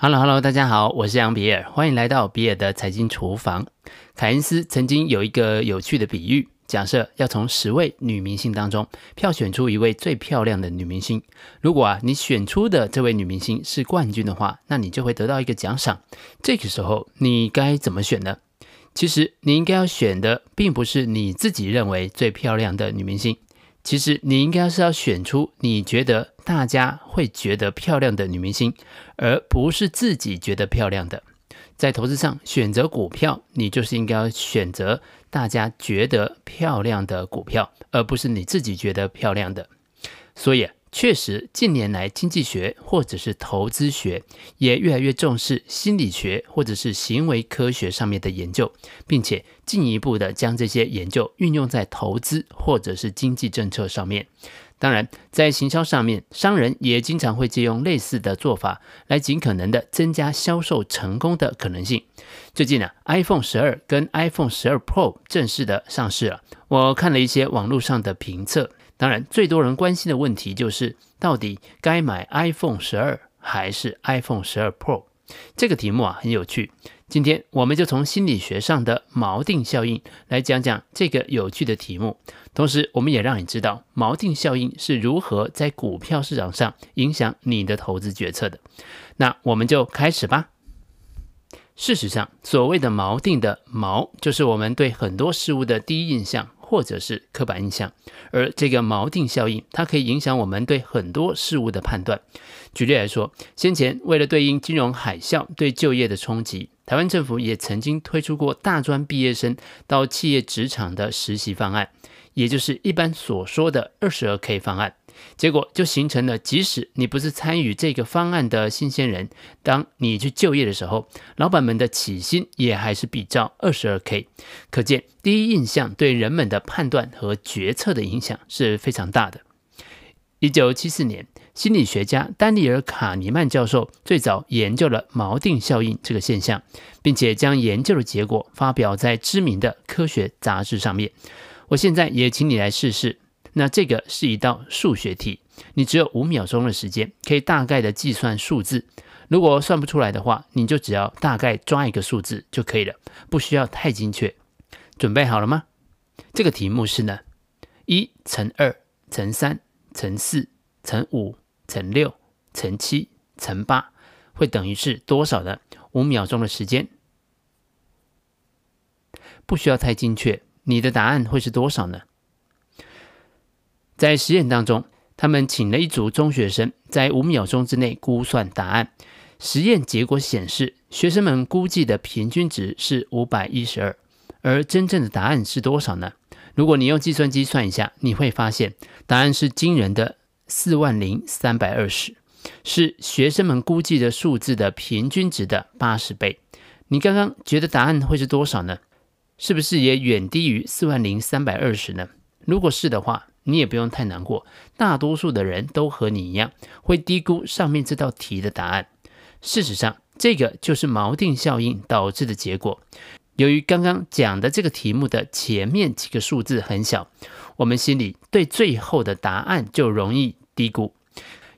Hello，Hello，大家好，我是杨比尔，欢迎来到比尔的财经厨房。凯恩斯曾经有一个有趣的比喻，假设要从十位女明星当中票选出一位最漂亮的女明星，如果啊你选出的这位女明星是冠军的话，那你就会得到一个奖赏。这个时候你该怎么选呢？其实你应该要选的并不是你自己认为最漂亮的女明星。其实你应该是要选出你觉得大家会觉得漂亮的女明星，而不是自己觉得漂亮的。在投资上选择股票，你就是应该要选择大家觉得漂亮的股票，而不是你自己觉得漂亮的。所以，确实，近年来经济学或者是投资学也越来越重视心理学或者是行为科学上面的研究，并且进一步的将这些研究运用在投资或者是经济政策上面。当然，在行销上面，商人也经常会借用类似的做法来尽可能的增加销售成功的可能性。最近呢，iPhone 十二跟 iPhone 十二 Pro 正式的上市了，我看了一些网络上的评测。当然，最多人关心的问题就是，到底该买 iPhone 十二还是 iPhone 十二 Pro？这个题目啊很有趣。今天我们就从心理学上的锚定效应来讲讲这个有趣的题目，同时我们也让你知道锚定效应是如何在股票市场上影响你的投资决策的。那我们就开始吧。事实上，所谓的锚定的锚，就是我们对很多事物的第一印象。或者是刻板印象，而这个锚定效应，它可以影响我们对很多事物的判断。举例来说，先前为了对应金融海啸对就业的冲击，台湾政府也曾经推出过大专毕业生到企业职场的实习方案，也就是一般所说的二十二 K 方案。结果就形成了，即使你不是参与这个方案的新鲜人，当你去就业的时候，老板们的起薪也还是比照二十二 K。可见，第一印象对人们的判断和决策的影响是非常大的。一九七四年，心理学家丹尼尔·卡尼曼教授最早研究了锚定效应这个现象，并且将研究的结果发表在知名的科学杂志上面。我现在也请你来试试。那这个是一道数学题，你只有五秒钟的时间，可以大概的计算数字。如果算不出来的话，你就只要大概抓一个数字就可以了，不需要太精确。准备好了吗？这个题目是呢，一乘二乘三乘四乘五乘六乘七乘八会等于是多少呢？五秒钟的时间，不需要太精确，你的答案会是多少呢？在实验当中，他们请了一组中学生，在五秒钟之内估算答案。实验结果显示，学生们估计的平均值是五百一十二，而真正的答案是多少呢？如果你用计算机算一下，你会发现答案是惊人的四万零三百二十，是学生们估计的数字的平均值的八十倍。你刚刚觉得答案会是多少呢？是不是也远低于四万零三百二十呢？如果是的话，你也不用太难过，大多数的人都和你一样，会低估上面这道题的答案。事实上，这个就是锚定效应导致的结果。由于刚刚讲的这个题目的前面几个数字很小，我们心里对最后的答案就容易低估。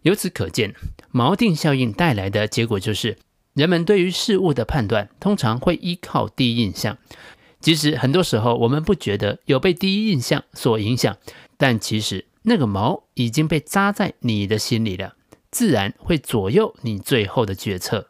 由此可见，锚定效应带来的结果就是，人们对于事物的判断通常会依靠第一印象，即使很多时候我们不觉得有被第一印象所影响。但其实那个锚已经被扎在你的心里了，自然会左右你最后的决策。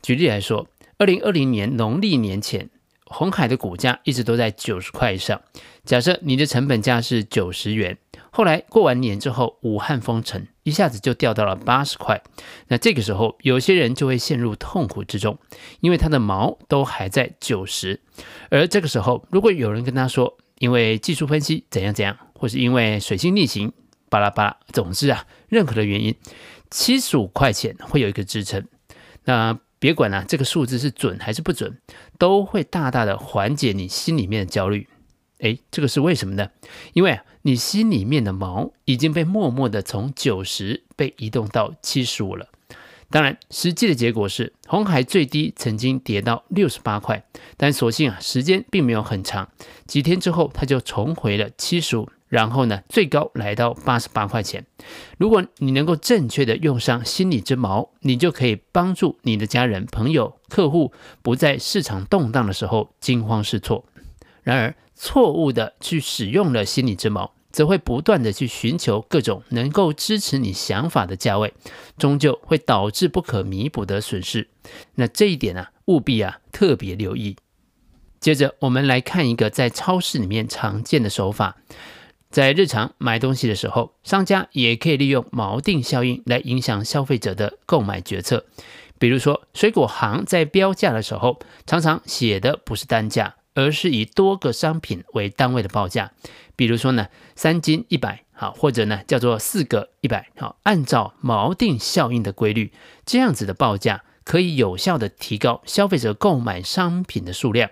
举例来说，二零二零年农历年前，红海的股价一直都在九十块以上。假设你的成本价是九十元，后来过完年之后，武汉封城，一下子就掉到了八十块。那这个时候，有些人就会陷入痛苦之中，因为他的锚都还在九十。而这个时候，如果有人跟他说，因为技术分析怎样怎样，或是因为水星逆行，巴拉巴拉，总之啊，任何的原因，七十五块钱会有一个支撑。那别管啊，这个数字是准还是不准，都会大大的缓解你心里面的焦虑。诶，这个是为什么呢？因为啊，你心里面的锚已经被默默的从九十被移动到七十五了。当然，实际的结果是，红海最低曾经跌到六十八块，但所幸啊，时间并没有很长，几天之后它就重回了七十五，然后呢，最高来到八十八块钱。如果你能够正确的用上心理之锚，你就可以帮助你的家人、朋友、客户不在市场动荡的时候惊慌失措。然而，错误的去使用了心理之锚，则会不断的去寻求各种能够支持你想法的价位，终究会导致不可弥补的损失。那这一点啊，务必啊特别留意。接着，我们来看一个在超市里面常见的手法。在日常买东西的时候，商家也可以利用锚定效应来影响消费者的购买决策。比如说，水果行在标价的时候，常常写的不是单价，而是以多个商品为单位的报价。比如说呢，三斤一百，好，或者呢叫做四个一百，好，按照锚定效应的规律，这样子的报价。可以有效地提高消费者购买商品的数量。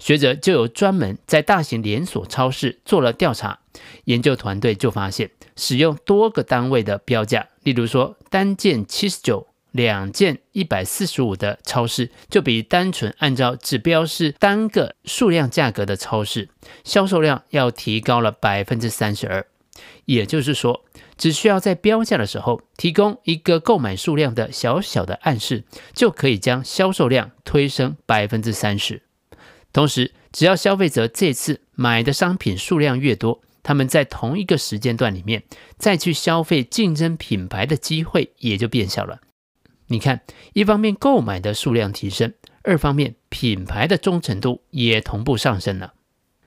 学者就有专门在大型连锁超市做了调查，研究团队就发现，使用多个单位的标价，例如说单件七十九，两件一百四十五的超市，就比单纯按照指标是单个数量价格的超市，销售量要提高了百分之三十二。也就是说，只需要在标价的时候提供一个购买数量的小小的暗示，就可以将销售量推升百分之三十。同时，只要消费者这次买的商品数量越多，他们在同一个时间段里面再去消费竞争品牌的机会也就变小了。你看，一方面购买的数量提升，二方面品牌的忠诚度也同步上升了。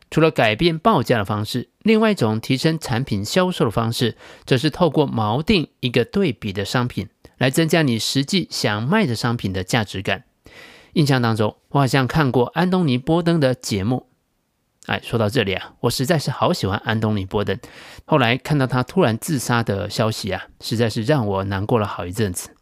除了改变报价的方式，另外一种提升产品销售的方式，则是透过锚定一个对比的商品，来增加你实际想卖的商品的价值感。印象当中，我好像看过安东尼·波登的节目。哎，说到这里啊，我实在是好喜欢安东尼·波登。后来看到他突然自杀的消息啊，实在是让我难过了好一阵子。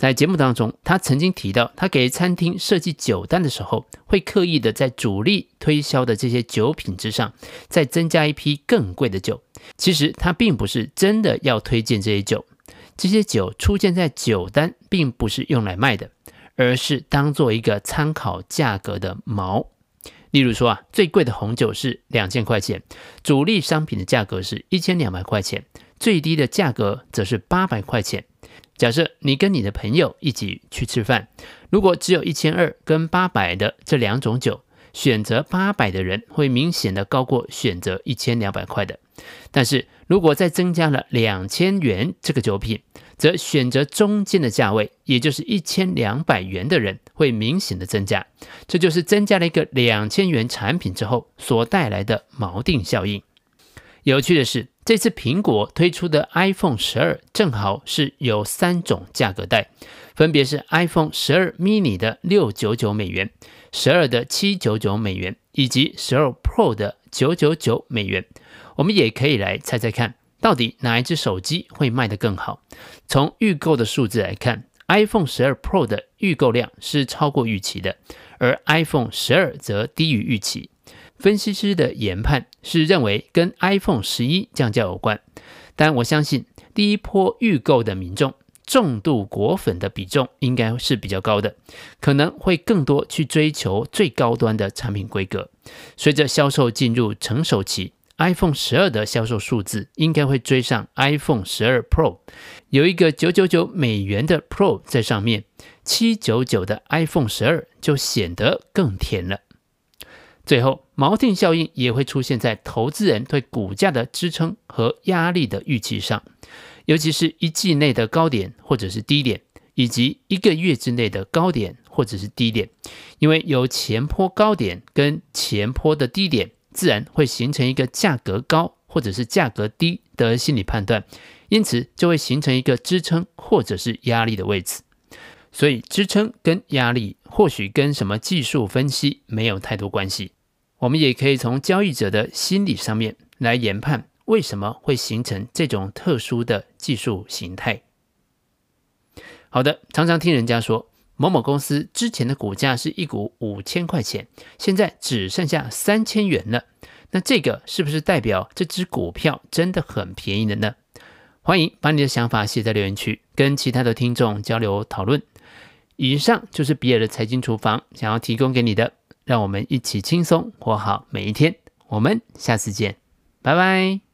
在节目当中，他曾经提到，他给餐厅设计酒单的时候，会刻意的在主力推销的这些酒品之上，再增加一批更贵的酒。其实他并不是真的要推荐这些酒，这些酒出现在酒单，并不是用来卖的，而是当做一个参考价格的锚。例如说啊，最贵的红酒是两千块钱，主力商品的价格是一千两百块钱，最低的价格则是八百块钱。假设你跟你的朋友一起去吃饭，如果只有一千二跟八百的这两种酒，选择八百的人会明显的高过选择一千两百块的。但是如果再增加了两千元这个酒品，则选择中间的价位，也就是一千两百元的人会明显的增加。这就是增加了一个两千元产品之后所带来的锚定效应。有趣的是，这次苹果推出的 iPhone 十二正好是有三种价格带，分别是 iPhone 十二 mini 的六九九美元、十二的七九九美元，以及十二 Pro 的九九九美元。我们也可以来猜猜看，到底哪一只手机会卖得更好？从预购的数字来看，iPhone 十二 Pro 的预购量是超过预期的，而 iPhone 十二则低于预期。分析师的研判是认为跟 iPhone 十一降价有关，但我相信第一波预购的民众重度果粉的比重应该是比较高的，可能会更多去追求最高端的产品规格。随着销售进入成熟期，iPhone 十二的销售数字应该会追上 iPhone 十二 Pro，有一个九九九美元的 Pro 在上面，七九九的 iPhone 十二就显得更甜了。最后，锚定效应也会出现在投资人对股价的支撑和压力的预期上，尤其是一季内的高点或者是低点，以及一个月之内的高点或者是低点，因为有前坡高点跟前坡的低点，自然会形成一个价格高或者是价格低的心理判断，因此就会形成一个支撑或者是压力的位置。所以，支撑跟压力或许跟什么技术分析没有太多关系。我们也可以从交易者的心理上面来研判，为什么会形成这种特殊的技术形态。好的，常常听人家说某某公司之前的股价是一股五千块钱，现在只剩下三千元了。那这个是不是代表这只股票真的很便宜了呢？欢迎把你的想法写在留言区，跟其他的听众交流讨论。以上就是比尔的财经厨房想要提供给你的。让我们一起轻松活好每一天。我们下次见，拜拜。